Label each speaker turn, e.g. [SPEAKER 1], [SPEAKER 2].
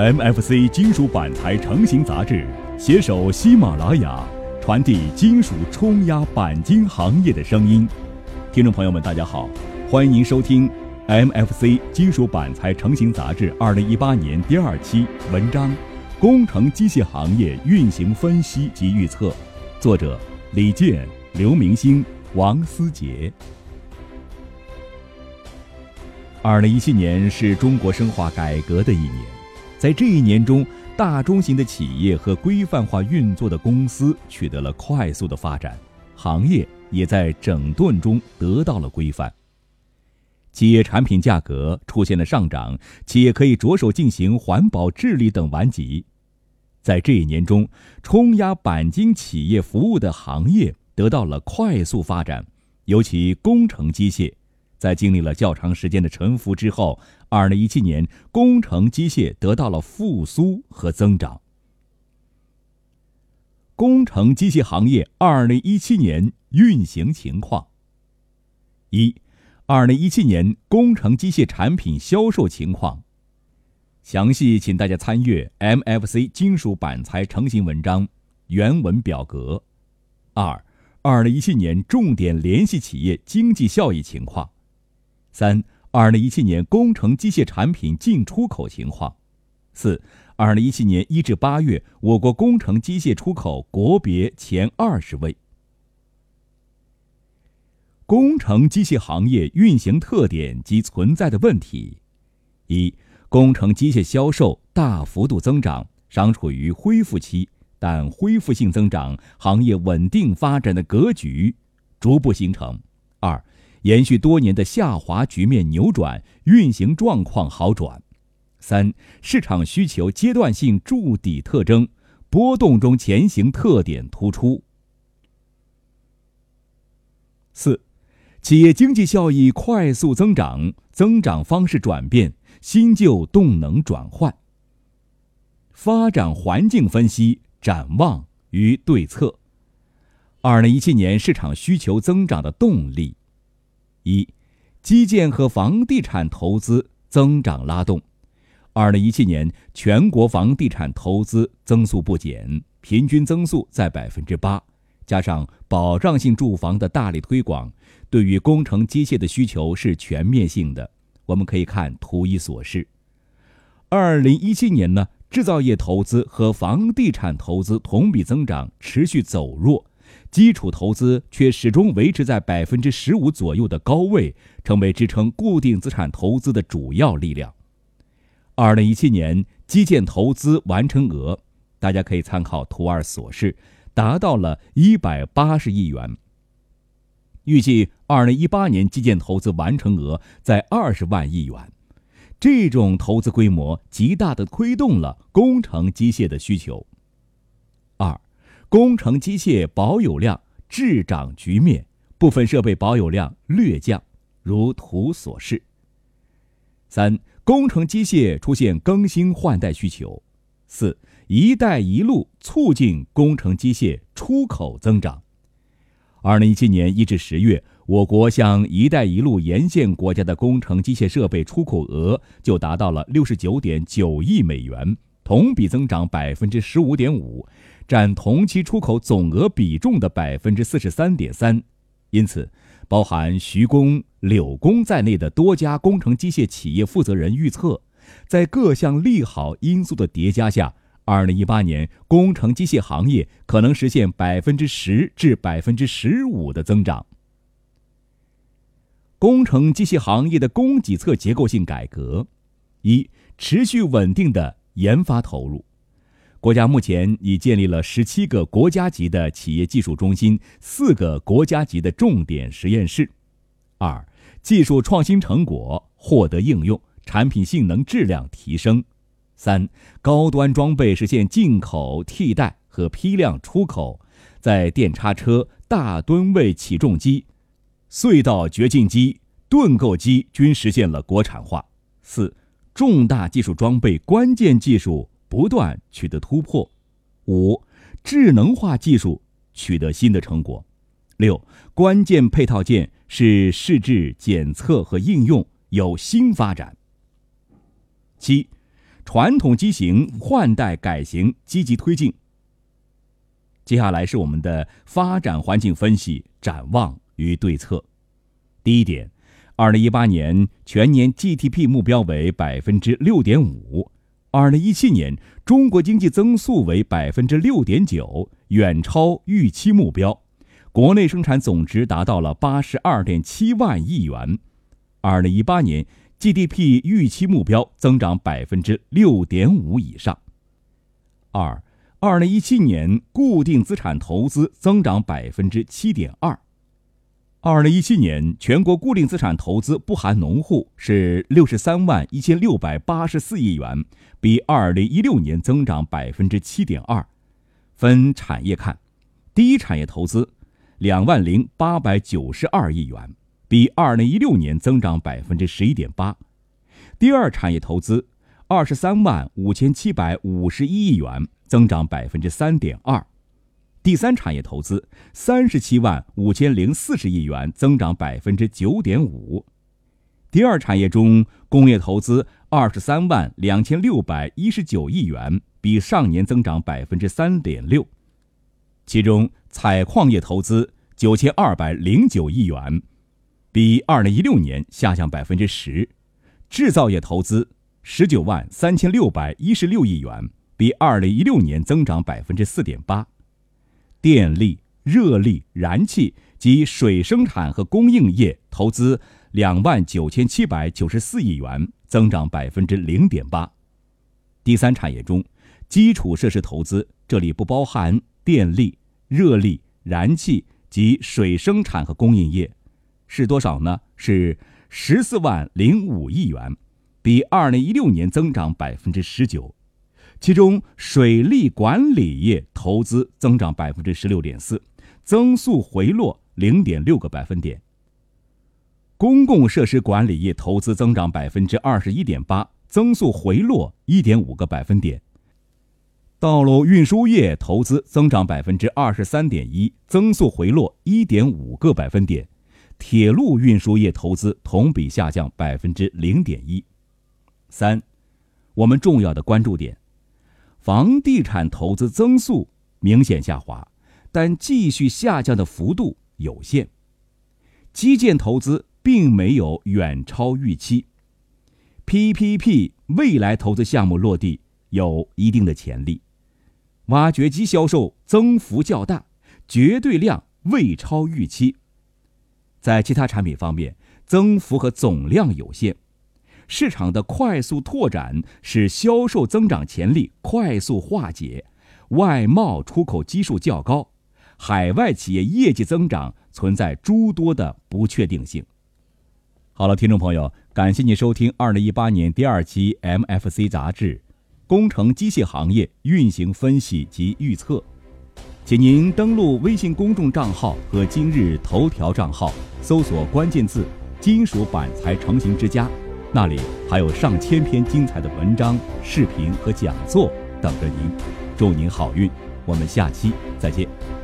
[SPEAKER 1] MFC 金属板材成型杂志携手喜马拉雅，传递金属冲压钣金行业的声音。听众朋友们，大家好，欢迎您收听 MFC 金属板材成型杂志二零一八年第二期文章《工程机械行业运行分析及预测》，作者李健、刘明星、王思杰。二零一七年是中国深化改革的一年，在这一年中，大中型的企业和规范化运作的公司取得了快速的发展，行业也在整顿中得到了规范。企业产品价格出现了上涨，企业可以着手进行环保治理等顽疾。在这一年中，冲压钣金企业服务的行业得到了快速发展，尤其工程机械。在经历了较长时间的沉浮之后，二零一七年工程机械得到了复苏和增长。工程机械行业二零一七年运行情况：一、二零一七年工程机械产品销售情况。详细请大家参阅 MFC 金属板材成型文章原文表格。二、二零一七年重点联系企业经济效益情况。三、二零一七年工程机械产品进出口情况；四、二零一七年一至八月我国工程机械出口国别前二十位。工程机械行业运行特点及存在的问题：一、工程机械销售大幅度增长，尚处于恢复期，但恢复性增长，行业稳定发展的格局逐步形成。二、延续多年的下滑局面扭转，运行状况好转。三、市场需求阶段性筑底特征，波动中前行特点突出。四、企业经济效益快速增长，增长方式转变，新旧动能转换。发展环境分析展望与对策。二零一七年市场需求增长的动力。一，基建和房地产投资增长拉动。二零一七年全国房地产投资增速不减，平均增速在百分之八。加上保障性住房的大力推广，对于工程机械的需求是全面性的。我们可以看图一所示。二零一七年呢，制造业投资和房地产投资同比增长持续走弱。基础投资却始终维持在百分之十五左右的高位，成为支撑固定资产投资的主要力量。二零一七年基建投资完成额，大家可以参考图二所示，达到了一百八十亿元。预计二零一八年基建投资完成额在二十万亿元，这种投资规模极大的推动了工程机械的需求。二。工程机械保有量滞涨局面，部分设备保有量略降，如图所示。三、工程机械出现更新换代需求。四、一带一路促进工程机械出口增长。二零一七年一至十月，我国向“一带一路”沿线国家的工程机械设备出口额就达到了六十九点九亿美元，同比增长百分之十五点五。占同期出口总额比重的百分之四十三点三，因此，包含徐工、柳工在内的多家工程机械企业负责人预测，在各项利好因素的叠加下，二零一八年工程机械行业可能实现百分之十至百分之十五的增长。工程机械行业的供给侧结构性改革，一、持续稳定的研发投入。国家目前已建立了十七个国家级的企业技术中心，四个国家级的重点实验室。二、技术创新成果获得应用，产品性能质量提升。三、高端装备实现进口替代和批量出口，在电叉车、大吨位起重机、隧道掘进机、盾构机均实现了国产化。四、重大技术装备关键技术。不断取得突破，五，智能化技术取得新的成果，六，关键配套件是试制、检测和应用有新发展。七，传统机型换代改型积极推进。接下来是我们的发展环境分析展望与对策。第一点，二零一八年全年 GDP 目标为百分之六点五，二零一七年中国经济增速为百分之六点九，远超预期目标。国内生产总值达到了八十二点七万亿元，二零一八年 GDP 预期目标增长百分之六点五以上。二，二零一七年固定资产投资增长百分之七点二，二零一七年全国固定资产投资不含农户是六十三万一千六百八十四亿元，比二零一六年增长百分之七点二。分产业看，第一产业投资。两万零八百九十二亿元，比二零一六年增长百分之十一点八。第二产业投资二十三万五千七百五十一亿元，增长百分之三点二。第三产业投资三十七万五千零四十亿元，增长百分之九点五。第二产业中，工业投资二十三万两千六百一十九亿元，比上年增长百分之三点六。其中，采矿业投资九千二百零九亿元，比二零一六年下降百分之十；制造业投资十九万三千六百一十六亿元，比二零一六年增长百分之四点八；电力、热力、燃气及水生产和供应业投资两万九千七百九十四亿元，增长百分之零点八。第三产业中，基础设施投资这里不包含电力。热力、燃气及水生产和供应业是多少呢？是十四万零五亿元，比二零一六年增长百分之十九。其中，水利管理业投资增长百分之十六点四，增速回落零点六个百分点。公共设施管理业投资增长百分之二十一点八，增速回落一点五个百分点。道路运输业投资增长百分之二十三点一，增速回落一点五个百分点；铁路运输业投资同比下降百分之零点一。三，我们重要的关注点：房地产投资增速明显下滑，但继续下降的幅度有限；基建投资并没有远超预期；PPP 未来投资项目落地有一定的潜力。挖掘机销售增幅较大，绝对量未超预期。在其他产品方面，增幅和总量有限。市场的快速拓展使销售增长潜力快速化解，外贸出口基数较高，海外企业业绩增长存在诸多的不确定性。好了，听众朋友，感谢您收听二零一八年第二期 MFC 杂志。工程机械行业运行分析及预测，请您登录微信公众账号和今日头条账号，搜索关键字“金属板材成型之家”，那里还有上千篇精彩的文章、视频和讲座等着您。祝您好运，我们下期再见。